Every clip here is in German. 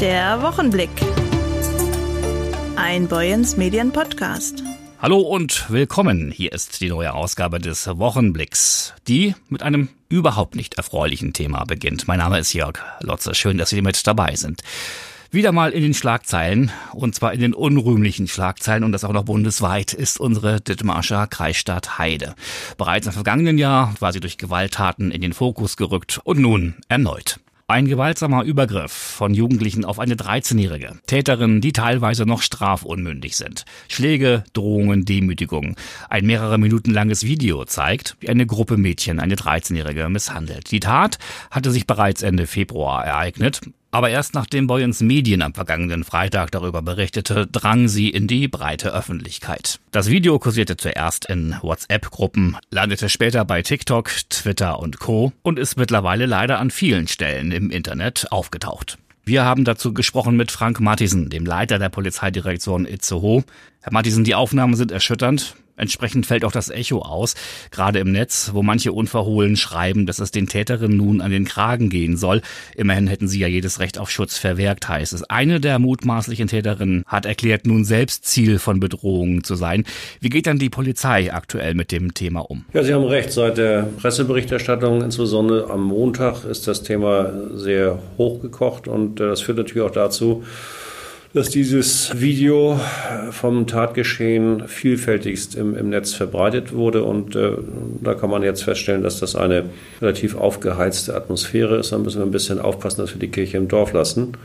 Der Wochenblick. Ein Boyens Medien Podcast. Hallo und willkommen. Hier ist die neue Ausgabe des Wochenblicks, die mit einem überhaupt nicht erfreulichen Thema beginnt. Mein Name ist Jörg Lotze. Schön, dass Sie mit dabei sind. Wieder mal in den Schlagzeilen, und zwar in den unrühmlichen Schlagzeilen, und das auch noch bundesweit, ist unsere Dithmarscher Kreisstadt Heide. Bereits im vergangenen Jahr war sie durch Gewalttaten in den Fokus gerückt und nun erneut. Ein gewaltsamer Übergriff von Jugendlichen auf eine 13-Jährige. Täterinnen, die teilweise noch strafunmündig sind. Schläge, Drohungen, Demütigungen. Ein mehrere Minuten langes Video zeigt, wie eine Gruppe Mädchen eine 13-Jährige misshandelt. Die Tat hatte sich bereits Ende Februar ereignet. Aber erst nachdem Boyens Medien am vergangenen Freitag darüber berichtete, drang sie in die breite Öffentlichkeit. Das Video kursierte zuerst in WhatsApp-Gruppen, landete später bei TikTok, Twitter und Co. und ist mittlerweile leider an vielen Stellen im Internet aufgetaucht. Wir haben dazu gesprochen mit Frank Mattisen, dem Leiter der Polizeidirektion Itzehoe. Herr Mattisen, die Aufnahmen sind erschütternd. Entsprechend fällt auch das Echo aus, gerade im Netz, wo manche unverhohlen schreiben, dass es den Täterinnen nun an den Kragen gehen soll. Immerhin hätten sie ja jedes Recht auf Schutz verwehrt, heißt es. Eine der mutmaßlichen Täterinnen hat erklärt, nun selbst Ziel von Bedrohungen zu sein. Wie geht dann die Polizei aktuell mit dem Thema um? Ja, Sie haben recht. Seit der Presseberichterstattung, insbesondere am Montag, ist das Thema sehr hochgekocht und äh, das führt natürlich auch dazu, dass dieses Video vom Tatgeschehen vielfältigst im, im Netz verbreitet wurde. Und äh, da kann man jetzt feststellen, dass das eine relativ aufgeheizte Atmosphäre ist. Da müssen wir ein bisschen aufpassen, dass wir die Kirche im Dorf lassen.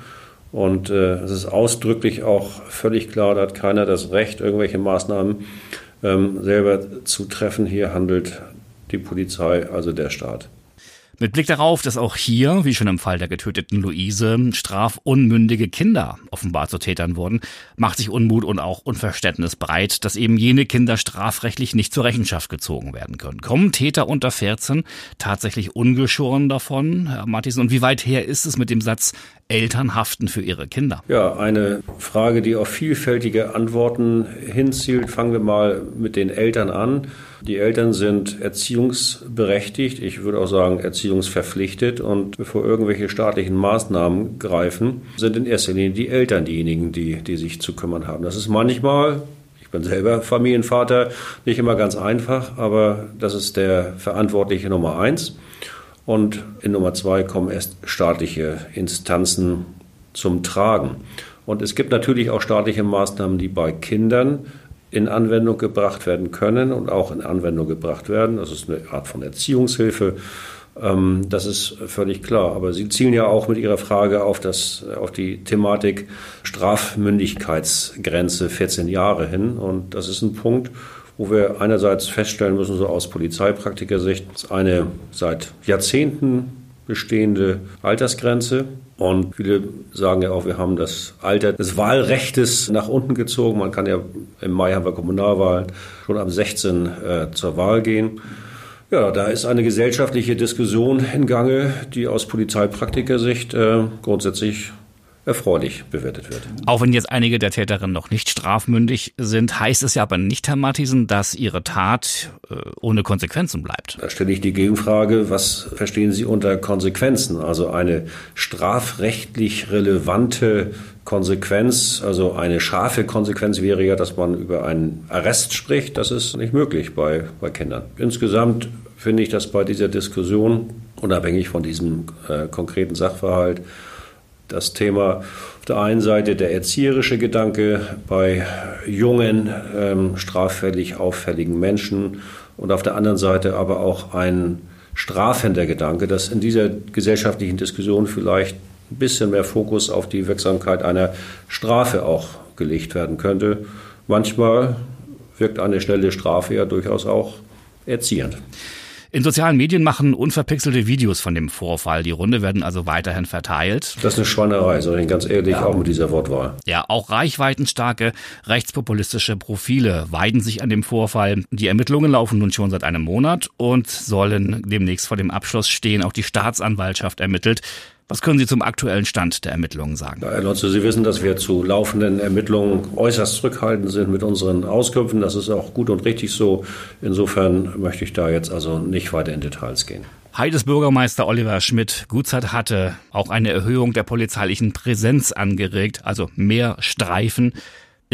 Und äh, es ist ausdrücklich auch völlig klar, da hat keiner das Recht, irgendwelche Maßnahmen ähm, selber zu treffen. Hier handelt die Polizei, also der Staat. Mit Blick darauf, dass auch hier, wie schon im Fall der getöteten Luise, strafunmündige Kinder offenbar zu Tätern wurden, macht sich Unmut und auch Unverständnis breit, dass eben jene Kinder strafrechtlich nicht zur Rechenschaft gezogen werden können. Kommen Täter unter 14 tatsächlich ungeschoren davon, Herr Matthiesen? Und wie weit her ist es mit dem Satz, Eltern haften für ihre Kinder? Ja, eine Frage, die auf vielfältige Antworten hinzielt. Fangen wir mal mit den Eltern an. Die Eltern sind erziehungsberechtigt, ich würde auch sagen erziehungsverpflichtet und bevor irgendwelche staatlichen Maßnahmen greifen, sind in erster Linie die Eltern diejenigen, die, die sich zu kümmern haben. Das ist manchmal ich bin selber Familienvater, nicht immer ganz einfach, aber das ist der Verantwortliche Nummer eins. Und in Nummer zwei kommen erst staatliche Instanzen zum Tragen. Und es gibt natürlich auch staatliche Maßnahmen, die bei Kindern in Anwendung gebracht werden können und auch in Anwendung gebracht werden. Das ist eine Art von Erziehungshilfe. Ähm, das ist völlig klar. Aber Sie zielen ja auch mit Ihrer Frage auf, das, auf die Thematik Strafmündigkeitsgrenze 14 Jahre hin. Und das ist ein Punkt, wo wir einerseits feststellen müssen, so aus Polizeipraktikersicht, eine seit Jahrzehnten bestehende Altersgrenze. Und viele sagen ja auch, wir haben das Alter des Wahlrechtes nach unten gezogen. Man kann ja im Mai haben wir Kommunalwahlen schon am 16 äh, zur Wahl gehen. Ja, da ist eine gesellschaftliche Diskussion in Gange, die aus Polizeipraktikersicht äh, grundsätzlich erfreulich bewertet wird. Auch wenn jetzt einige der Täterinnen noch nicht strafmündig sind, heißt es ja aber nicht, Herr Matthiesen, dass ihre Tat äh, ohne Konsequenzen bleibt. Da stelle ich die Gegenfrage, was verstehen Sie unter Konsequenzen? Also eine strafrechtlich relevante Konsequenz, also eine scharfe Konsequenz wäre ja, dass man über einen Arrest spricht. Das ist nicht möglich bei, bei Kindern. Insgesamt finde ich, dass bei dieser Diskussion, unabhängig von diesem äh, konkreten Sachverhalt, das Thema auf der einen Seite der erzieherische Gedanke bei jungen, ähm, straffällig auffälligen Menschen und auf der anderen Seite aber auch ein strafender Gedanke, dass in dieser gesellschaftlichen Diskussion vielleicht ein bisschen mehr Fokus auf die Wirksamkeit einer Strafe auch gelegt werden könnte. Manchmal wirkt eine schnelle Strafe ja durchaus auch erziehend. In sozialen Medien machen unverpixelte Videos von dem Vorfall. Die Runde werden also weiterhin verteilt. Das ist eine Schweinerei, sage ich ganz ehrlich, ja. auch mit dieser Wortwahl. Ja, auch reichweitenstarke rechtspopulistische Profile weiden sich an dem Vorfall. Die Ermittlungen laufen nun schon seit einem Monat und sollen demnächst vor dem Abschluss stehen. Auch die Staatsanwaltschaft ermittelt. Was können Sie zum aktuellen Stand der Ermittlungen sagen? Herr Lotze, Sie wissen, dass wir zu laufenden Ermittlungen äußerst zurückhaltend sind mit unseren Auskünften. Das ist auch gut und richtig so. Insofern möchte ich da jetzt also nicht weiter in Details gehen. Heides Bürgermeister Oliver Schmidt Gutzeit hatte auch eine Erhöhung der polizeilichen Präsenz angeregt, also mehr Streifen.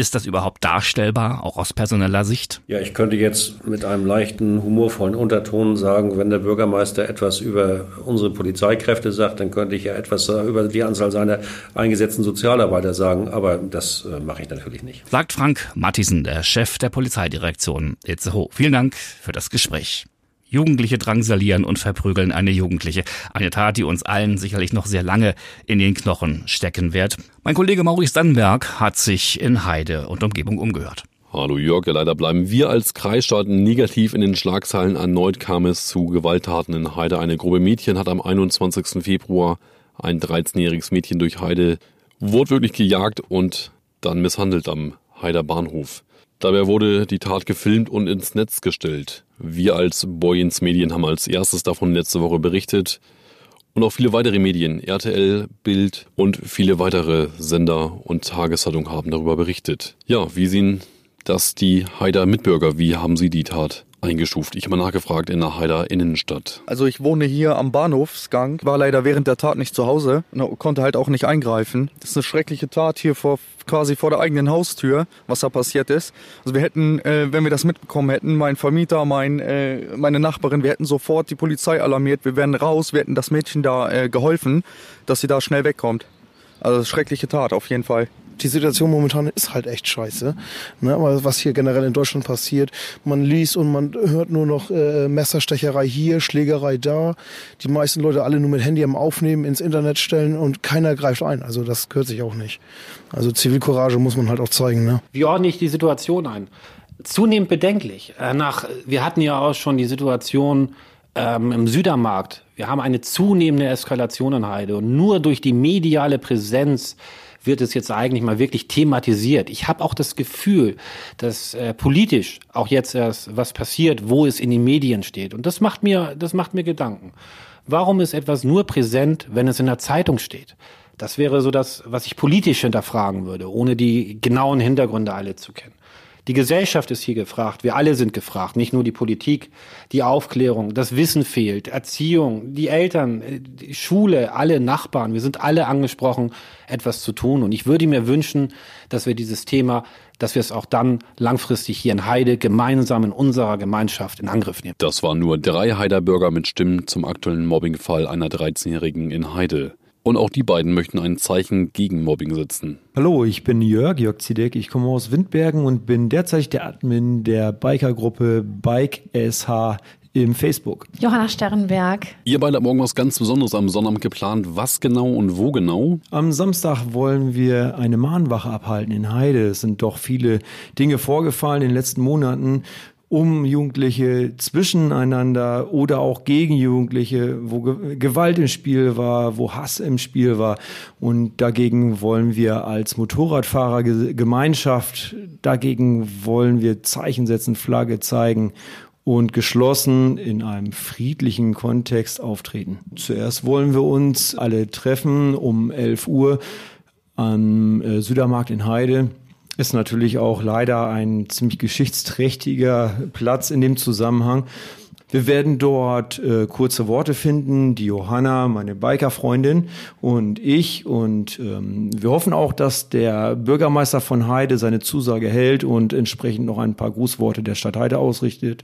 Ist das überhaupt darstellbar, auch aus personeller Sicht? Ja, ich könnte jetzt mit einem leichten, humorvollen Unterton sagen, wenn der Bürgermeister etwas über unsere Polizeikräfte sagt, dann könnte ich ja etwas über die Anzahl seiner eingesetzten Sozialarbeiter sagen, aber das äh, mache ich natürlich nicht. Sagt Frank Mattisen, der Chef der Polizeidirektion Itzehoe. Vielen Dank für das Gespräch. Jugendliche drangsalieren und verprügeln eine Jugendliche. Eine Tat, die uns allen sicherlich noch sehr lange in den Knochen stecken wird. Mein Kollege Maurice Dannenberg hat sich in Heide und Umgebung umgehört. Hallo Jörg, ja, leider bleiben wir als Kreisstaat negativ in den Schlagzeilen. Erneut kam es zu Gewalttaten in Heide. Eine Gruppe Mädchen hat am 21. Februar ein 13-jähriges Mädchen durch Heide wortwörtlich gejagt und dann misshandelt am Heider Bahnhof. Dabei wurde die Tat gefilmt und ins Netz gestellt. Wir als Boyens Medien haben als erstes davon letzte Woche berichtet. Und auch viele weitere Medien, RTL, Bild und viele weitere Sender und Tageszeitung haben darüber berichtet. Ja, wie sehen das die Haider Mitbürger? Wie haben sie die Tat eingestuft. Ich habe nachgefragt in der Heider Innenstadt. Also ich wohne hier am Bahnhofsgang, war leider während der Tat nicht zu Hause, konnte halt auch nicht eingreifen. Das ist eine schreckliche Tat hier vor quasi vor der eigenen Haustür, was da passiert ist. Also wir hätten, äh, wenn wir das mitbekommen hätten, mein Vermieter, mein, äh, meine Nachbarin, wir hätten sofort die Polizei alarmiert, wir wären raus, wir hätten das Mädchen da äh, geholfen, dass sie da schnell wegkommt. Also schreckliche Tat auf jeden Fall die Situation momentan ist halt echt scheiße. Ne? Aber was hier generell in Deutschland passiert, man liest und man hört nur noch äh, Messerstecherei hier, Schlägerei da. Die meisten Leute alle nur mit Handy am Aufnehmen, ins Internet stellen und keiner greift ein. Also das gehört sich auch nicht. Also Zivilcourage muss man halt auch zeigen. Ne? Wie ordne ich die Situation ein? Zunehmend bedenklich. Äh, nach, wir hatten ja auch schon die Situation ähm, im Südermarkt. Wir haben eine zunehmende Eskalation in Heide und nur durch die mediale Präsenz wird es jetzt eigentlich mal wirklich thematisiert. Ich habe auch das Gefühl, dass äh, politisch auch jetzt erst was passiert, wo es in den Medien steht. Und das macht mir, das macht mir Gedanken. Warum ist etwas nur präsent, wenn es in der Zeitung steht? Das wäre so das, was ich politisch hinterfragen würde, ohne die genauen Hintergründe alle zu kennen. Die Gesellschaft ist hier gefragt, wir alle sind gefragt, nicht nur die Politik, die Aufklärung, das Wissen fehlt, Erziehung, die Eltern, äh, die Schule, alle Nachbarn, wir sind alle angesprochen, etwas zu tun. Und ich würde mir wünschen, dass wir dieses Thema, dass wir es auch dann langfristig hier in Heide gemeinsam in unserer Gemeinschaft in Angriff nehmen. Das waren nur drei Heider Bürger mit Stimmen zum aktuellen Mobbingfall einer 13-Jährigen in Heide. Und auch die beiden möchten ein Zeichen gegen Mobbing setzen. Hallo, ich bin Jörg, Jörg Zidek. Ich komme aus Windbergen und bin derzeit der Admin der Bikergruppe Bike SH im Facebook. Johanna Sternberg. Ihr beide habt morgen was ganz Besonderes am Sonnabend geplant. Was genau und wo genau? Am Samstag wollen wir eine Mahnwache abhalten in Heide. Es sind doch viele Dinge vorgefallen in den letzten Monaten um Jugendliche zwischeneinander oder auch gegen Jugendliche, wo Gewalt im Spiel war, wo Hass im Spiel war. Und dagegen wollen wir als Motorradfahrergemeinschaft, dagegen wollen wir Zeichen setzen, Flagge zeigen und geschlossen in einem friedlichen Kontext auftreten. Zuerst wollen wir uns alle treffen um 11 Uhr am äh, Südermarkt in Heide ist natürlich auch leider ein ziemlich geschichtsträchtiger Platz in dem Zusammenhang. Wir werden dort äh, kurze Worte finden, die Johanna, meine Bikerfreundin und ich. Und ähm, wir hoffen auch, dass der Bürgermeister von Heide seine Zusage hält und entsprechend noch ein paar Grußworte der Stadt Heide ausrichtet.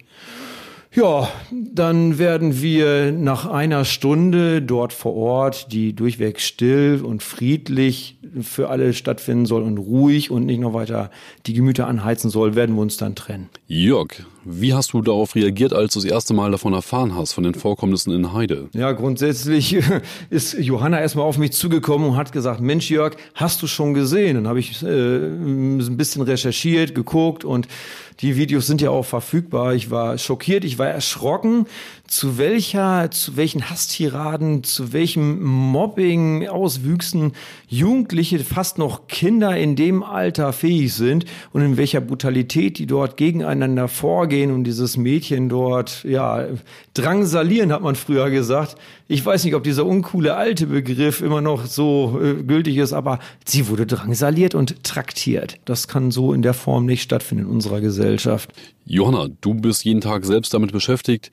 Ja, dann werden wir nach einer Stunde dort vor Ort, die durchweg still und friedlich für alle stattfinden soll und ruhig und nicht noch weiter die Gemüter anheizen soll, werden wir uns dann trennen. Jörg, wie hast du darauf reagiert, als du das erste Mal davon erfahren hast, von den Vorkommnissen in Heide? Ja, grundsätzlich ist Johanna erstmal auf mich zugekommen und hat gesagt, Mensch Jörg, hast du schon gesehen? Dann habe ich äh, ein bisschen recherchiert, geguckt und die Videos sind ja auch verfügbar. Ich war schockiert, ich war erschrocken, zu welcher, zu welchen Hasstiraden, zu welchem Mobbing Auswüchsen Jugendliche, fast noch Kinder in dem Alter fähig sind und in welcher Brutalität die dort gegeneinander vorgehen und dieses Mädchen dort, ja, drangsalieren, hat man früher gesagt. Ich weiß nicht, ob dieser uncoole alte Begriff immer noch so äh, gültig ist, aber sie wurde drangsaliert und traktiert. Das kann so in der Form nicht stattfinden in unserer Gesellschaft. Johanna, du bist jeden Tag selbst damit beschäftigt.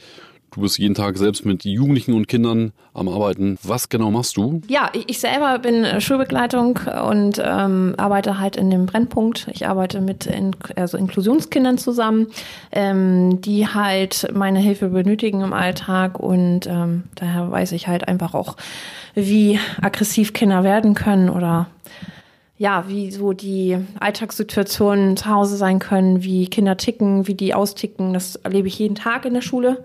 Du bist jeden Tag selbst mit Jugendlichen und Kindern am Arbeiten. Was genau machst du? Ja, ich selber bin äh, Schulbegleitung und ähm, arbeite halt in dem Brennpunkt. Ich arbeite mit in, also Inklusionskindern zusammen, ähm, die halt meine Hilfe benötigen im Alltag und ähm, daher weiß ich halt einfach auch, wie aggressiv Kinder werden können oder ja, wie so die Alltagssituationen zu Hause sein können, wie Kinder ticken, wie die austicken. Das erlebe ich jeden Tag in der Schule.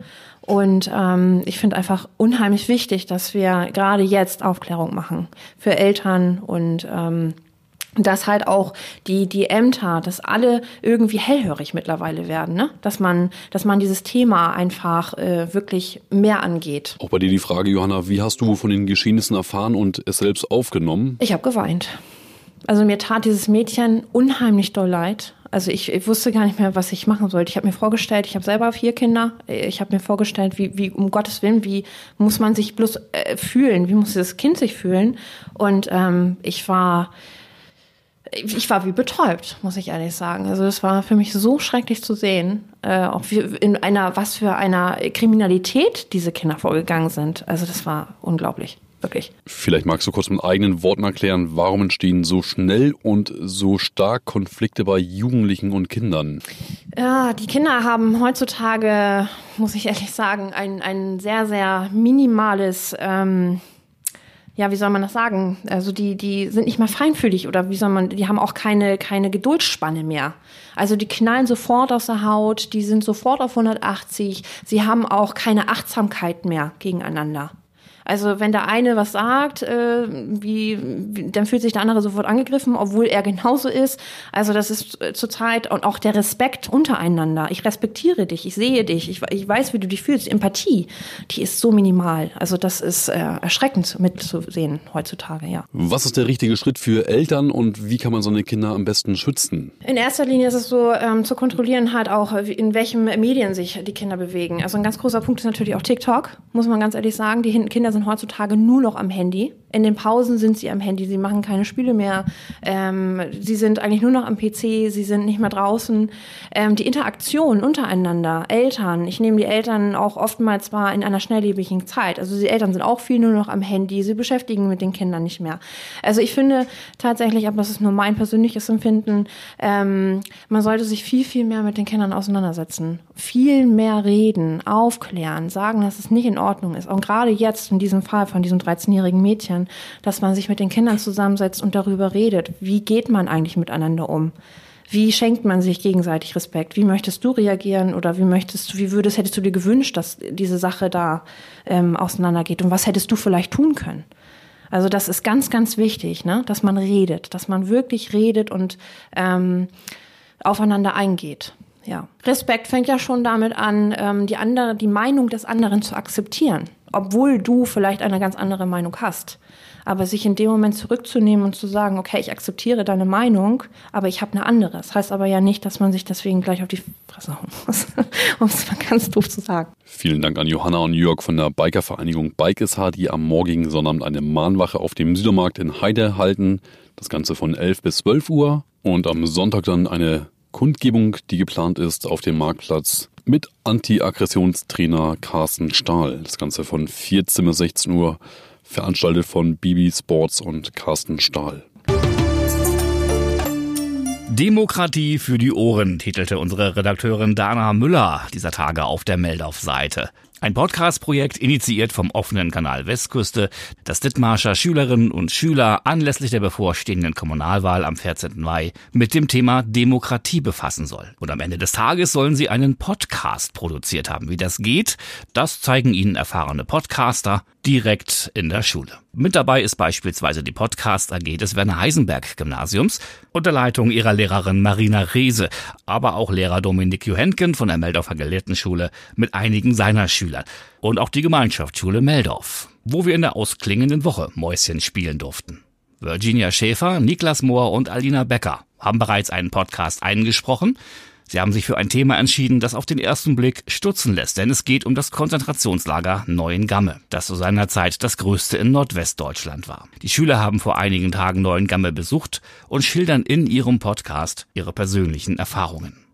Und ähm, ich finde einfach unheimlich wichtig, dass wir gerade jetzt Aufklärung machen für Eltern und ähm, dass halt auch die die Ämter, dass alle irgendwie hellhörig mittlerweile werden, ne? Dass man dass man dieses Thema einfach äh, wirklich mehr angeht. Auch bei dir die Frage, Johanna, wie hast du von den Geschehnissen erfahren und es selbst aufgenommen? Ich habe geweint. Also mir tat dieses Mädchen unheimlich doll leid. Also ich, ich wusste gar nicht mehr, was ich machen sollte. Ich habe mir vorgestellt, ich habe selber vier Kinder. Ich habe mir vorgestellt, wie, wie um Gottes Willen, wie muss man sich bloß äh, fühlen? Wie muss das Kind sich fühlen? Und ähm, ich war ich war wie betäubt, muss ich ehrlich sagen. Also es war für mich so schrecklich zu sehen, äh, auch wie in einer was für einer Kriminalität diese Kinder vorgegangen sind. Also das war unglaublich. Wirklich. Vielleicht magst du kurz mit eigenen Worten erklären, warum entstehen so schnell und so stark Konflikte bei Jugendlichen und Kindern? Ja, die Kinder haben heutzutage, muss ich ehrlich sagen, ein, ein sehr, sehr minimales, ähm, ja, wie soll man das sagen? Also die, die sind nicht mehr feinfühlig oder wie soll man, die haben auch keine, keine Geduldsspanne mehr. Also die knallen sofort aus der Haut, die sind sofort auf 180, sie haben auch keine Achtsamkeit mehr gegeneinander. Also wenn der eine was sagt, äh, wie, wie, dann fühlt sich der andere sofort angegriffen, obwohl er genauso ist. Also das ist äh, zurzeit und auch der Respekt untereinander. Ich respektiere dich, ich sehe dich, ich, ich weiß, wie du dich fühlst. Empathie, die ist so minimal. Also das ist äh, erschreckend mitzusehen heutzutage, ja. Was ist der richtige Schritt für Eltern und wie kann man seine Kinder am besten schützen? In erster Linie ist es so, ähm, zu kontrollieren halt auch, in welchen Medien sich die Kinder bewegen. Also ein ganz großer Punkt ist natürlich auch TikTok, muss man ganz ehrlich sagen. Die Kinder sind sind heutzutage nur noch am Handy. In den Pausen sind sie am Handy, sie machen keine Spiele mehr. Ähm, sie sind eigentlich nur noch am PC, sie sind nicht mehr draußen. Ähm, die Interaktion untereinander, Eltern, ich nehme die Eltern auch oftmals zwar in einer schnelllebigen Zeit. Also die Eltern sind auch viel nur noch am Handy, sie beschäftigen mit den Kindern nicht mehr. Also ich finde tatsächlich, aber das ist nur mein persönliches Empfinden, ähm, man sollte sich viel, viel mehr mit den Kindern auseinandersetzen. Viel mehr reden, aufklären, sagen, dass es nicht in Ordnung ist. Und gerade jetzt in diesem Fall von diesem 13-jährigen Mädchen, Eltern, dass man sich mit den Kindern zusammensetzt und darüber redet. Wie geht man eigentlich miteinander um? Wie schenkt man sich gegenseitig Respekt? Wie möchtest du reagieren oder wie möchtest du, wie würdest, hättest du dir gewünscht, dass diese Sache da ähm, auseinandergeht? Und was hättest du vielleicht tun können? Also das ist ganz, ganz wichtig, ne? dass man redet, dass man wirklich redet und ähm, aufeinander eingeht. Ja. Respekt fängt ja schon damit an, ähm, die andere, die Meinung des anderen zu akzeptieren, obwohl du vielleicht eine ganz andere Meinung hast. Aber sich in dem Moment zurückzunehmen und zu sagen, okay, ich akzeptiere deine Meinung, aber ich habe eine andere. Das heißt aber ja nicht, dass man sich deswegen gleich auf die Fresse hauen muss, um es mal ganz doof zu sagen. Vielen Dank an Johanna und Jörg von der Bikervereinigung Bike hart, die am morgigen Sonnabend eine Mahnwache auf dem Südermarkt in Heide halten. Das Ganze von 11 bis 12 Uhr. Und am Sonntag dann eine Kundgebung, die geplant ist auf dem Marktplatz mit Anti-Aggressionstrainer Carsten Stahl. Das Ganze von 14 bis 16 Uhr veranstaltet von Bibi Sports und Carsten Stahl. Demokratie für die Ohren, titelte unsere Redakteurin Dana Müller dieser Tage auf der Meldauf-Seite. Ein Podcast-Projekt initiiert vom offenen Kanal Westküste, das Dithmarscher Schülerinnen und Schüler anlässlich der bevorstehenden Kommunalwahl am 14. Mai mit dem Thema Demokratie befassen soll. Und am Ende des Tages sollen sie einen Podcast produziert haben. Wie das geht, das zeigen ihnen erfahrene Podcaster direkt in der Schule. Mit dabei ist beispielsweise die Podcast AG des Werner Heisenberg Gymnasiums unter Leitung ihrer Lehrerin Marina Reese, aber auch Lehrer Dominik Johenken von der Meldorfer Gelehrtenschule mit einigen seiner Schüler und auch die Gemeinschaftsschule Meldorf, wo wir in der ausklingenden Woche Mäuschen spielen durften. Virginia Schäfer, Niklas Mohr und Alina Becker haben bereits einen Podcast eingesprochen. Sie haben sich für ein Thema entschieden, das auf den ersten Blick stutzen lässt, denn es geht um das Konzentrationslager Neuengamme, das zu seiner Zeit das größte in Nordwestdeutschland war. Die Schüler haben vor einigen Tagen Neuengamme besucht und schildern in ihrem Podcast ihre persönlichen Erfahrungen.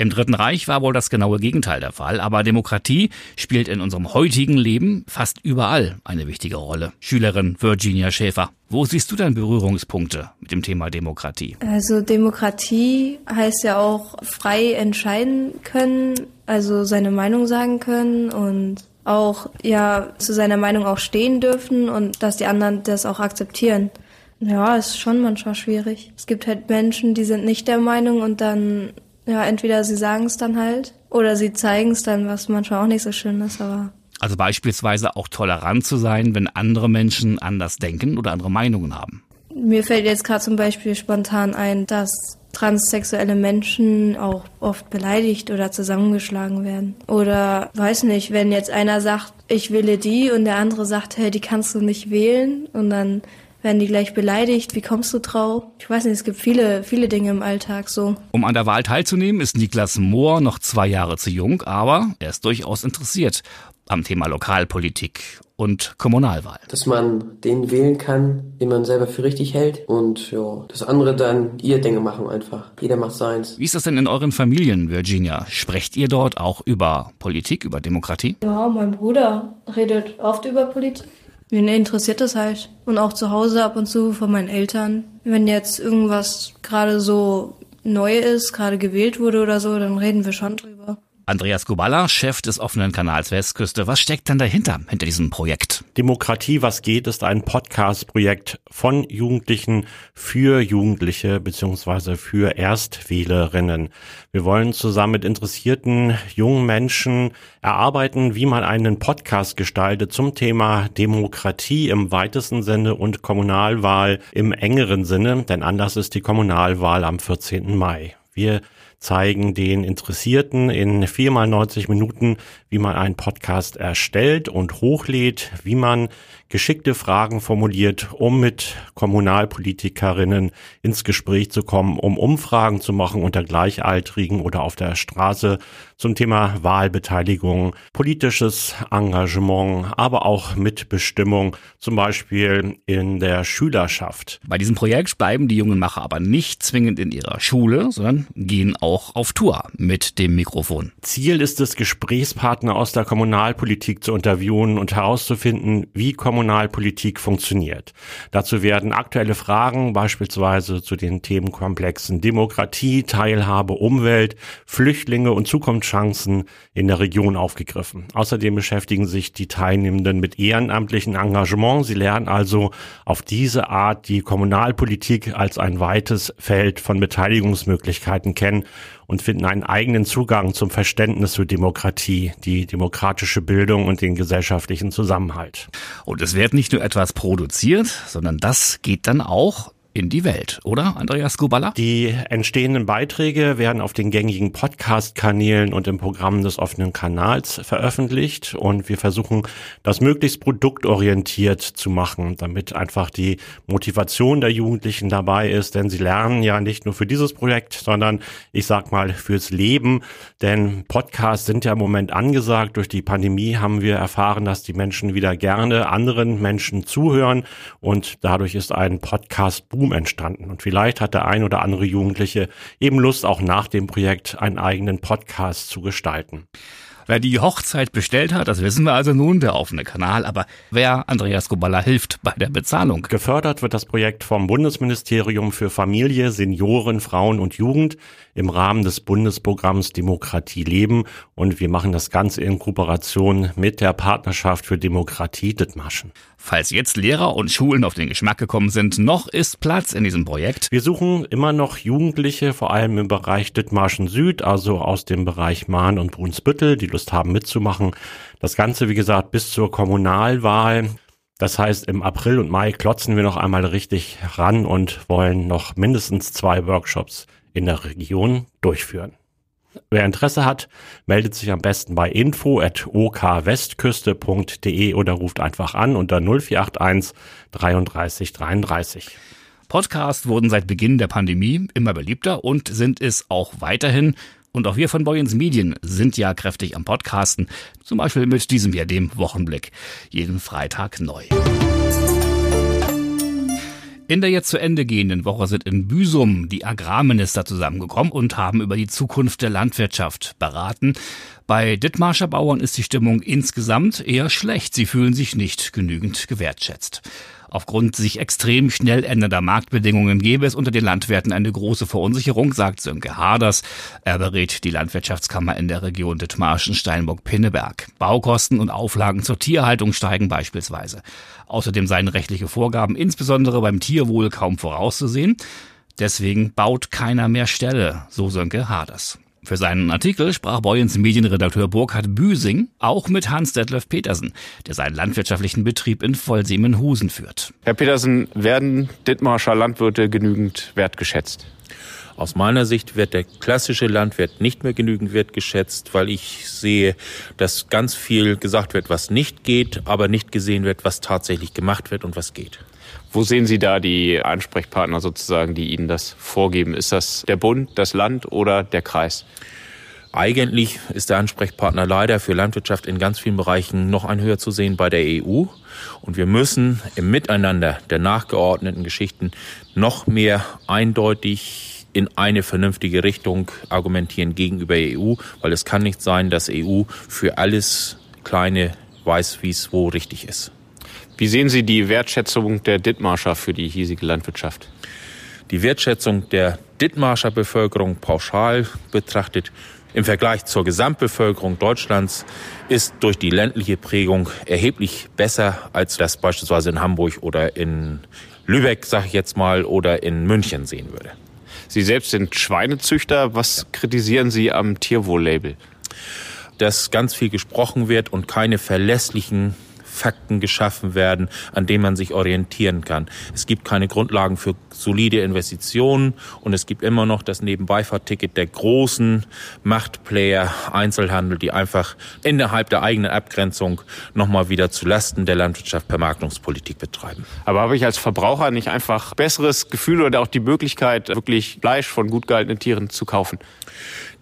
Im Dritten Reich war wohl das genaue Gegenteil der Fall, aber Demokratie spielt in unserem heutigen Leben fast überall eine wichtige Rolle. Schülerin Virginia Schäfer, wo siehst du denn Berührungspunkte mit dem Thema Demokratie? Also Demokratie heißt ja auch frei entscheiden können, also seine Meinung sagen können und auch ja zu seiner Meinung auch stehen dürfen und dass die anderen das auch akzeptieren. Ja, ist schon manchmal schwierig. Es gibt halt Menschen, die sind nicht der Meinung und dann ja, entweder sie sagen es dann halt oder sie zeigen es dann, was manchmal auch nicht so schön ist, aber. Also beispielsweise auch tolerant zu sein, wenn andere Menschen anders denken oder andere Meinungen haben. Mir fällt jetzt gerade zum Beispiel spontan ein, dass transsexuelle Menschen auch oft beleidigt oder zusammengeschlagen werden. Oder weiß nicht, wenn jetzt einer sagt, ich wähle die und der andere sagt, hey, die kannst du nicht wählen und dann werden die gleich beleidigt, wie kommst du drauf? Ich weiß nicht, es gibt viele, viele Dinge im Alltag so. Um an der Wahl teilzunehmen, ist Niklas Mohr noch zwei Jahre zu jung, aber er ist durchaus interessiert am Thema Lokalpolitik und Kommunalwahl. Dass man den wählen kann, den man selber für richtig hält und ja, das andere dann ihr Dinge machen einfach. Jeder macht seins. Wie ist das denn in euren Familien, Virginia? Sprecht ihr dort auch über Politik, über Demokratie? Ja, mein Bruder redet oft über Politik. Wen interessiert das halt? Und auch zu Hause ab und zu von meinen Eltern. Wenn jetzt irgendwas gerade so neu ist, gerade gewählt wurde oder so, dann reden wir schon drüber. Andreas Kubala, Chef des offenen Kanals Westküste. Was steckt denn dahinter, hinter diesem Projekt? Demokratie, was geht, ist ein Podcast-Projekt von Jugendlichen für Jugendliche beziehungsweise für Erstwählerinnen. Wir wollen zusammen mit interessierten jungen Menschen erarbeiten, wie man einen Podcast gestaltet zum Thema Demokratie im weitesten Sinne und Kommunalwahl im engeren Sinne, denn anders ist die Kommunalwahl am 14. Mai. Wir zeigen den Interessierten in viermal 90 Minuten, wie man einen Podcast erstellt und hochlädt, wie man geschickte Fragen formuliert, um mit Kommunalpolitikerinnen ins Gespräch zu kommen, um Umfragen zu machen unter Gleichaltrigen oder auf der Straße zum Thema Wahlbeteiligung, politisches Engagement, aber auch Mitbestimmung, zum Beispiel in der Schülerschaft. Bei diesem Projekt bleiben die jungen Macher aber nicht zwingend in ihrer Schule, sondern gehen auch auf Tour mit dem Mikrofon. Ziel ist es, Gesprächspartner aus der Kommunalpolitik zu interviewen und herauszufinden, wie Kommunalpolitik funktioniert. Dazu werden aktuelle Fragen beispielsweise zu den Themenkomplexen Demokratie, Teilhabe, Umwelt, Flüchtlinge und Zukunftschancen in der Region aufgegriffen. Außerdem beschäftigen sich die Teilnehmenden mit ehrenamtlichen Engagement. Sie lernen also auf diese Art die Kommunalpolitik als ein weites Feld von Beteiligungsmöglichkeiten kennen und finden einen eigenen Zugang zum Verständnis für Demokratie, die demokratische Bildung und den gesellschaftlichen Zusammenhalt. Und es wird nicht nur etwas produziert, sondern das geht dann auch in die Welt, oder, Andreas Kubala? Die entstehenden Beiträge werden auf den gängigen Podcast-Kanälen und im Programm des offenen Kanals veröffentlicht und wir versuchen, das möglichst produktorientiert zu machen, damit einfach die Motivation der Jugendlichen dabei ist, denn sie lernen ja nicht nur für dieses Projekt, sondern ich sag mal fürs Leben, denn Podcasts sind ja im Moment angesagt. Durch die Pandemie haben wir erfahren, dass die Menschen wieder gerne anderen Menschen zuhören und dadurch ist ein Podcast-Boom Boom entstanden. Und vielleicht hat der ein oder andere Jugendliche eben Lust, auch nach dem Projekt einen eigenen Podcast zu gestalten. Wer die Hochzeit bestellt hat, das wissen wir also nun, der offene Kanal. Aber wer Andreas Kubala hilft bei der Bezahlung? Gefördert wird das Projekt vom Bundesministerium für Familie, Senioren, Frauen und Jugend im Rahmen des Bundesprogramms Demokratie leben. Und wir machen das Ganze in Kooperation mit der Partnerschaft für Demokratie Dithmarschen. Falls jetzt Lehrer und Schulen auf den Geschmack gekommen sind, noch ist Platz in diesem Projekt. Wir suchen immer noch Jugendliche, vor allem im Bereich Dithmarschen Süd, also aus dem Bereich Mahn und Brunsbüttel, die Lust haben mitzumachen. Das Ganze, wie gesagt, bis zur Kommunalwahl. Das heißt, im April und Mai klotzen wir noch einmal richtig ran und wollen noch mindestens zwei Workshops in der Region durchführen. Wer Interesse hat, meldet sich am besten bei info.okwestküste.de oder ruft einfach an unter 0481 33 33. Podcasts wurden seit Beginn der Pandemie immer beliebter und sind es auch weiterhin. Und auch wir von Boyens Medien sind ja kräftig am Podcasten. Zum Beispiel mit diesem hier, dem Wochenblick. Jeden Freitag neu. In der jetzt zu Ende gehenden Woche sind in Büsum die Agrarminister zusammengekommen und haben über die Zukunft der Landwirtschaft beraten. Bei Dithmarscher Bauern ist die Stimmung insgesamt eher schlecht. Sie fühlen sich nicht genügend gewertschätzt. Aufgrund sich extrem schnell ändernder Marktbedingungen gäbe es unter den Landwirten eine große Verunsicherung, sagt Sönke Haders. Er berät die Landwirtschaftskammer in der Region Dithmarschen Steinburg-Pinneberg. Baukosten und Auflagen zur Tierhaltung steigen beispielsweise. Außerdem seien rechtliche Vorgaben insbesondere beim Tierwohl kaum vorauszusehen. Deswegen baut keiner mehr Ställe, so Sönke Haders. Für seinen Artikel sprach Boyens Medienredakteur Burkhard Büsing auch mit Hans-Detlef Petersen, der seinen landwirtschaftlichen Betrieb in Vollsemenhusen führt. Herr Petersen, werden Dithmarscher Landwirte genügend wertgeschätzt? Aus meiner Sicht wird der klassische Landwirt nicht mehr genügend wertgeschätzt, weil ich sehe, dass ganz viel gesagt wird, was nicht geht, aber nicht gesehen wird, was tatsächlich gemacht wird und was geht. Wo sehen Sie da die Ansprechpartner sozusagen, die Ihnen das vorgeben? Ist das der Bund, das Land oder der Kreis? Eigentlich ist der Ansprechpartner leider für Landwirtschaft in ganz vielen Bereichen noch ein höher zu sehen bei der EU. Und wir müssen im Miteinander der nachgeordneten Geschichten noch mehr eindeutig in eine vernünftige Richtung argumentieren gegenüber EU, weil es kann nicht sein, dass EU für alles Kleine weiß, wie es wo richtig ist. Wie sehen Sie die Wertschätzung der Dithmarscher für die hiesige Landwirtschaft? Die Wertschätzung der Dithmarscher Bevölkerung pauschal betrachtet im Vergleich zur Gesamtbevölkerung Deutschlands ist durch die ländliche Prägung erheblich besser, als das beispielsweise in Hamburg oder in Lübeck, sage ich jetzt mal, oder in München sehen würde. Sie selbst sind Schweinezüchter. Was ja. kritisieren Sie am Tierwohl-Label? Dass ganz viel gesprochen wird und keine verlässlichen Fakten geschaffen werden, an denen man sich orientieren kann. Es gibt keine Grundlagen für solide Investitionen und es gibt immer noch das Nebenbeifahrticket der großen Machtplayer Einzelhandel, die einfach innerhalb der eigenen Abgrenzung nochmal wieder zu Lasten der Landwirtschaft Vermarktungspolitik betreiben. Aber habe ich als Verbraucher nicht einfach besseres Gefühl oder auch die Möglichkeit, wirklich Fleisch von gut gehaltenen Tieren zu kaufen?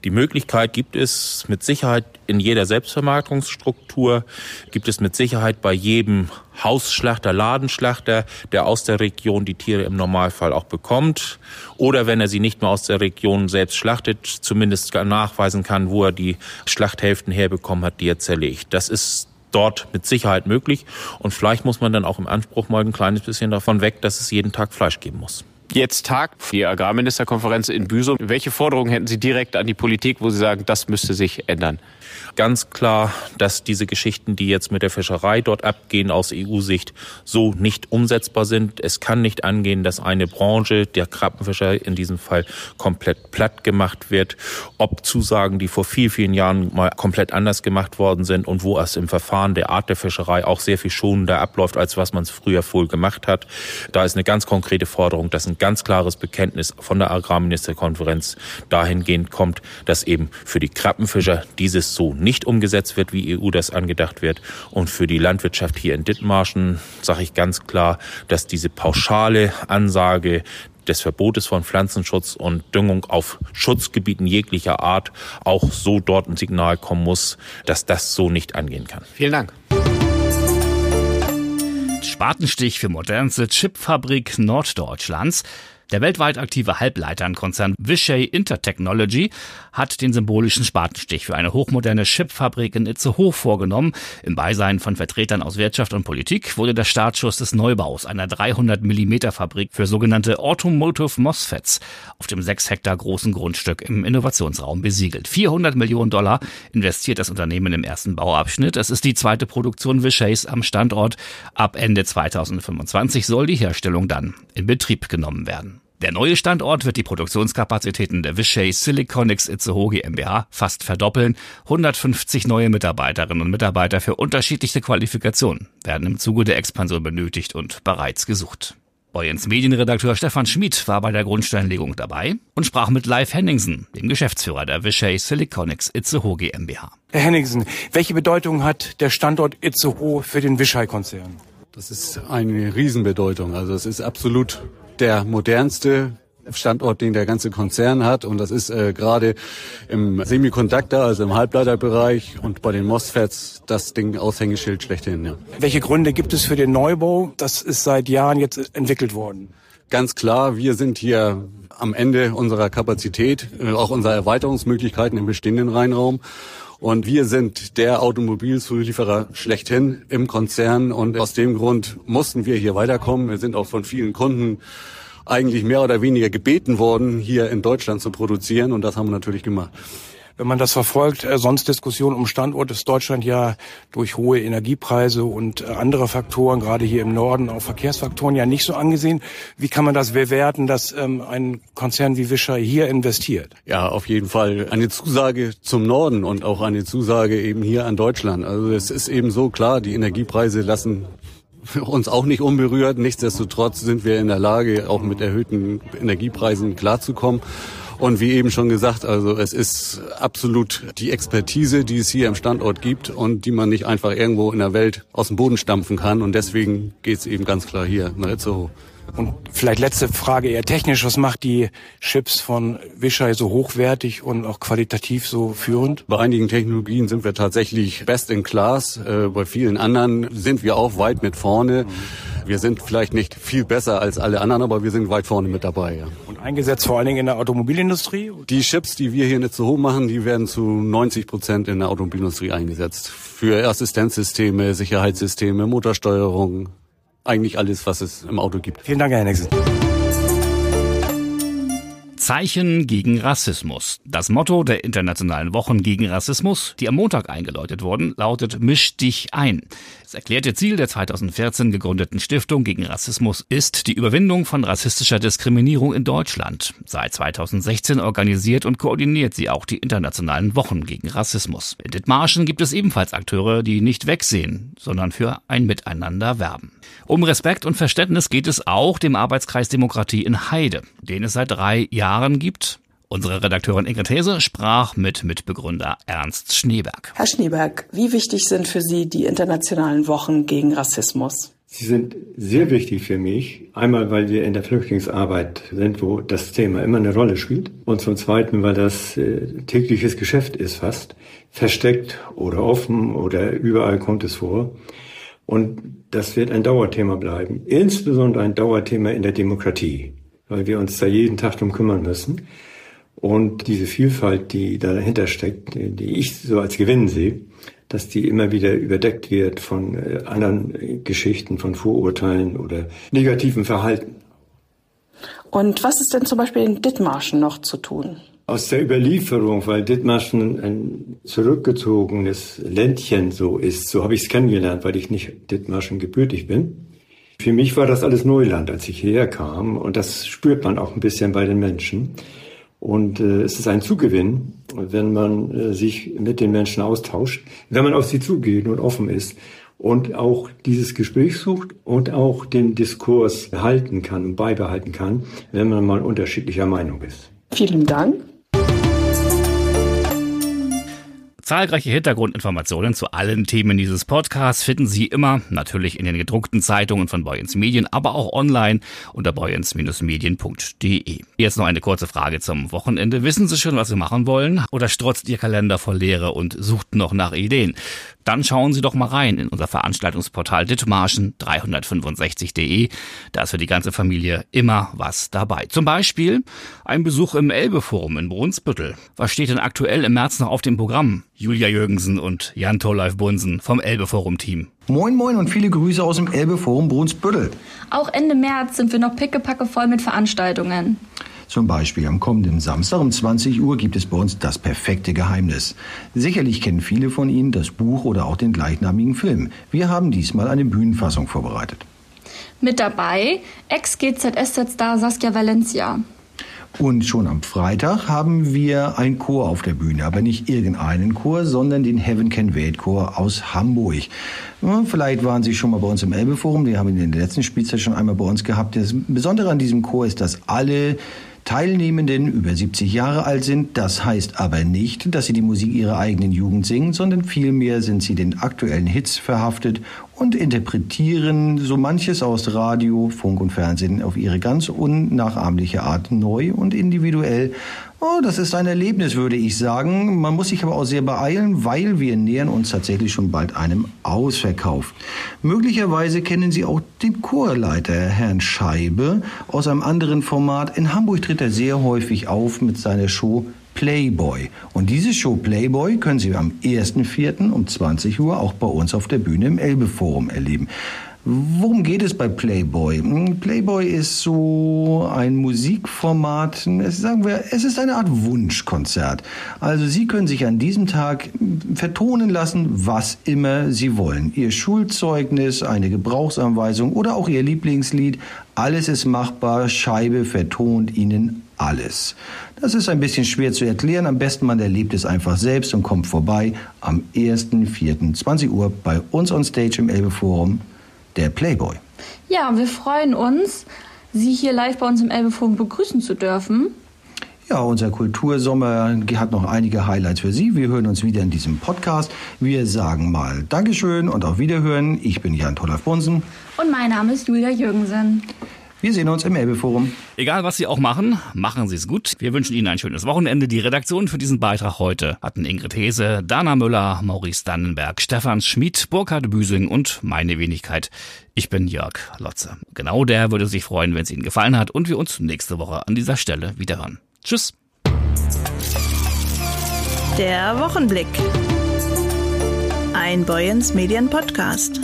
Die Möglichkeit gibt es mit Sicherheit in jeder Selbstvermarktungsstruktur, gibt es mit Sicherheit bei jedem Hausschlachter, Ladenschlachter, der aus der Region die Tiere im Normalfall auch bekommt. Oder wenn er sie nicht mehr aus der Region selbst schlachtet, zumindest nachweisen kann, wo er die Schlachthälften herbekommen hat, die er zerlegt. Das ist dort mit Sicherheit möglich. Und vielleicht muss man dann auch im Anspruch mal ein kleines bisschen davon weg, dass es jeden Tag Fleisch geben muss. Jetzt tagt die Agrarministerkonferenz in Büsum. Welche Forderungen hätten Sie direkt an die Politik, wo Sie sagen, das müsste sich ändern? Ganz klar, dass diese Geschichten, die jetzt mit der Fischerei dort abgehen, aus EU-Sicht so nicht umsetzbar sind. Es kann nicht angehen, dass eine Branche, der Krabbenfischer in diesem Fall, komplett platt gemacht wird. Ob Zusagen, die vor vielen, vielen Jahren mal komplett anders gemacht worden sind und wo es im Verfahren der Art der Fischerei auch sehr viel schonender abläuft, als was man es früher wohl gemacht hat. Da ist eine ganz konkrete Forderung, dass ein ganz klares Bekenntnis von der Agrarministerkonferenz dahingehend kommt, dass eben für die Krabbenfischer dieses so nicht umgesetzt wird, wie EU das angedacht wird. Und für die Landwirtschaft hier in Dithmarschen sage ich ganz klar, dass diese pauschale Ansage des Verbotes von Pflanzenschutz und Düngung auf Schutzgebieten jeglicher Art auch so dort ein Signal kommen muss, dass das so nicht angehen kann. Vielen Dank. Spatenstich für modernste Chipfabrik Norddeutschlands. Der weltweit aktive Halbleiternkonzern Vishay Intertechnology hat den symbolischen Spatenstich für eine hochmoderne Chipfabrik in Itzehoe vorgenommen. Im Beisein von Vertretern aus Wirtschaft und Politik wurde der Startschuss des Neubaus einer 300 mm Fabrik für sogenannte Automotive MOSFETs auf dem 6 Hektar großen Grundstück im Innovationsraum besiegelt. 400 Millionen Dollar investiert das Unternehmen im ersten Bauabschnitt. Es ist die zweite Produktion Vishays am Standort. Ab Ende 2025 soll die Herstellung dann in Betrieb genommen werden. Der neue Standort wird die Produktionskapazitäten der Vishay Siliconics Itzehoe GmbH fast verdoppeln. 150 neue Mitarbeiterinnen und Mitarbeiter für unterschiedliche Qualifikationen werden im Zuge der Expansion benötigt und bereits gesucht. Boyens Medienredakteur Stefan Schmid war bei der Grundsteinlegung dabei und sprach mit Live Henningsen, dem Geschäftsführer der Vishay Siliconics Itzehoe GmbH. Herr Henningsen, welche Bedeutung hat der Standort Itzehoe für den Vishay-Konzern? Das ist eine Riesenbedeutung. Also es ist absolut der modernste Standort, den der ganze Konzern hat. Und das ist äh, gerade im Semiconductor, also im Halbleiterbereich und bei den MOSFETs das Ding Aushängeschild schlechthin. Ja. Welche Gründe gibt es für den Neubau? Das ist seit Jahren jetzt entwickelt worden. ganz klar, wir sind hier am Ende unserer Kapazität, äh, auch unserer Erweiterungsmöglichkeiten im bestehenden Rheinraum. Und wir sind der Automobilzulieferer schlechthin im Konzern. Und aus dem Grund mussten wir hier weiterkommen. Wir sind auch von vielen Kunden eigentlich mehr oder weniger gebeten worden, hier in Deutschland zu produzieren. Und das haben wir natürlich gemacht. Wenn man das verfolgt, äh, sonst Diskussion um Standort ist Deutschland ja durch hohe Energiepreise und äh, andere Faktoren, gerade hier im Norden, auch Verkehrsfaktoren ja nicht so angesehen. Wie kann man das bewerten, dass ähm, ein Konzern wie Wischer hier investiert? Ja, auf jeden Fall eine Zusage zum Norden und auch eine Zusage eben hier an Deutschland. Also es ist eben so klar, die Energiepreise lassen uns auch nicht unberührt. Nichtsdestotrotz sind wir in der Lage, auch mit erhöhten Energiepreisen klarzukommen. Und wie eben schon gesagt, also es ist absolut die Expertise, die es hier im Standort gibt und die man nicht einfach irgendwo in der Welt aus dem Boden stampfen kann. Und deswegen geht es eben ganz klar hier nach Itzehoe. Und vielleicht letzte Frage eher technisch. Was macht die Chips von Wischei so hochwertig und auch qualitativ so führend? Bei einigen Technologien sind wir tatsächlich best in class. Äh, bei vielen anderen sind wir auch weit mit vorne. Wir sind vielleicht nicht viel besser als alle anderen, aber wir sind weit vorne mit dabei. Ja. Und eingesetzt vor allen Dingen in der Automobilindustrie? Die Chips, die wir hier nicht so hoch machen, die werden zu 90 Prozent in der Automobilindustrie eingesetzt. Für Assistenzsysteme, Sicherheitssysteme, Motorsteuerung, eigentlich alles, was es im Auto gibt. Vielen Dank, Herr Nexen. Zeichen gegen Rassismus. Das Motto der Internationalen Wochen gegen Rassismus, die am Montag eingeläutet wurden, lautet Misch dich ein. Das erklärte Ziel der 2014 gegründeten Stiftung gegen Rassismus ist die Überwindung von rassistischer Diskriminierung in Deutschland. Seit 2016 organisiert und koordiniert sie auch die Internationalen Wochen gegen Rassismus. In Dithmarschen gibt es ebenfalls Akteure, die nicht wegsehen, sondern für ein Miteinander werben. Um Respekt und Verständnis geht es auch dem Arbeitskreis Demokratie in Heide, den es seit drei Jahren gibt. Unsere Redakteurin Ingrid Hese sprach mit Mitbegründer Ernst Schneeberg. Herr Schneeberg, wie wichtig sind für Sie die internationalen Wochen gegen Rassismus? Sie sind sehr wichtig für mich. Einmal, weil wir in der Flüchtlingsarbeit sind, wo das Thema immer eine Rolle spielt. Und zum Zweiten, weil das äh, tägliches Geschäft ist fast. Versteckt oder offen oder überall kommt es vor. Und das wird ein Dauerthema bleiben. Insbesondere ein Dauerthema in der Demokratie weil wir uns da jeden Tag drum kümmern müssen. Und diese Vielfalt, die dahinter steckt, die ich so als Gewinn sehe, dass die immer wieder überdeckt wird von äh, anderen Geschichten, von Vorurteilen oder negativen Verhalten. Und was ist denn zum Beispiel in Dithmarschen noch zu tun? Aus der Überlieferung, weil Dithmarschen ein zurückgezogenes Ländchen so ist, so habe ich es kennengelernt, weil ich nicht Dithmarschen gebürtig bin. Für mich war das alles Neuland, als ich hierher kam. Und das spürt man auch ein bisschen bei den Menschen. Und äh, es ist ein Zugewinn, wenn man äh, sich mit den Menschen austauscht, wenn man auf sie zugeht und offen ist und auch dieses Gespräch sucht und auch den Diskurs halten kann und beibehalten kann, wenn man mal unterschiedlicher Meinung ist. Vielen Dank. Zahlreiche Hintergrundinformationen zu allen Themen dieses Podcasts finden Sie immer natürlich in den gedruckten Zeitungen von Boyens Medien, aber auch online unter boyens-medien.de. Jetzt noch eine kurze Frage zum Wochenende. Wissen Sie schon, was Sie machen wollen? Oder strotzt Ihr Kalender vor Leere und sucht noch nach Ideen? Dann schauen Sie doch mal rein in unser Veranstaltungsportal Dithmarschen365.de. Da ist für die ganze Familie immer was dabei. Zum Beispiel ein Besuch im Elbeforum in Brunsbüttel. Was steht denn aktuell im März noch auf dem Programm? Julia Jürgensen und Jan Torleif Bunsen vom Elbeforum-Team. Moin Moin und viele Grüße aus dem Elbeforum Brunsbüttel. Auch Ende März sind wir noch pickepacke voll mit Veranstaltungen. Zum Beispiel am kommenden Samstag um 20 Uhr gibt es bei uns das perfekte Geheimnis. Sicherlich kennen viele von Ihnen das Buch oder auch den gleichnamigen Film. Wir haben diesmal eine Bühnenfassung vorbereitet. Mit dabei Ex-GZSZ-Star Saskia Valencia. Und schon am Freitag haben wir ein Chor auf der Bühne, aber nicht irgendeinen Chor, sondern den Heaven Can Wait Chor aus Hamburg. Vielleicht waren Sie schon mal bei uns im Elbeforum, die haben wir in der letzten Spielzeit schon einmal bei uns gehabt. Das Besondere an diesem Chor ist, dass alle Teilnehmenden über 70 Jahre alt sind. Das heißt aber nicht, dass sie die Musik ihrer eigenen Jugend singen, sondern vielmehr sind sie den aktuellen Hits verhaftet und interpretieren so manches aus Radio, Funk und Fernsehen auf ihre ganz unnachahmliche Art neu und individuell. Oh, das ist ein Erlebnis, würde ich sagen. Man muss sich aber auch sehr beeilen, weil wir nähern uns tatsächlich schon bald einem Ausverkauf. Möglicherweise kennen Sie auch den Chorleiter, Herrn Scheibe, aus einem anderen Format. In Hamburg tritt er sehr häufig auf mit seiner Show Playboy. Und diese Show Playboy können Sie am 1.4. um 20 Uhr auch bei uns auf der Bühne im Elbe Forum erleben. Worum geht es bei Playboy? Hm, Playboy ist so ein Musikformat, sagen wir, es ist eine Art Wunschkonzert. Also Sie können sich an diesem Tag vertonen lassen, was immer Sie wollen. Ihr Schulzeugnis, eine Gebrauchsanweisung oder auch Ihr Lieblingslied. Alles ist machbar. Scheibe vertont Ihnen alles. Das ist ein bisschen schwer zu erklären. Am besten man erlebt es einfach selbst und kommt vorbei am 1.4.20 Uhr bei uns on Stage im Elbe Forum der Playboy. Ja, wir freuen uns, Sie hier live bei uns im Elbeforum begrüßen zu dürfen. Ja, unser Kultursommer hat noch einige Highlights für Sie. Wir hören uns wieder in diesem Podcast. Wir sagen mal Dankeschön und auf Wiederhören. Ich bin Jan Tolaf Bunsen. Und mein Name ist Julia Jürgensen. Wir sehen uns im Elbeforum. Egal, was Sie auch machen, machen Sie es gut. Wir wünschen Ihnen ein schönes Wochenende. Die Redaktion für diesen Beitrag heute hatten Ingrid Hese, Dana Müller, Maurice Dannenberg, Stefan Schmid, Burkhard Büsing und meine Wenigkeit. Ich bin Jörg Lotze. Genau der würde sich freuen, wenn es Ihnen gefallen hat und wir uns nächste Woche an dieser Stelle wieder hören. Tschüss. Der Wochenblick. Ein Boyens Medien Podcast.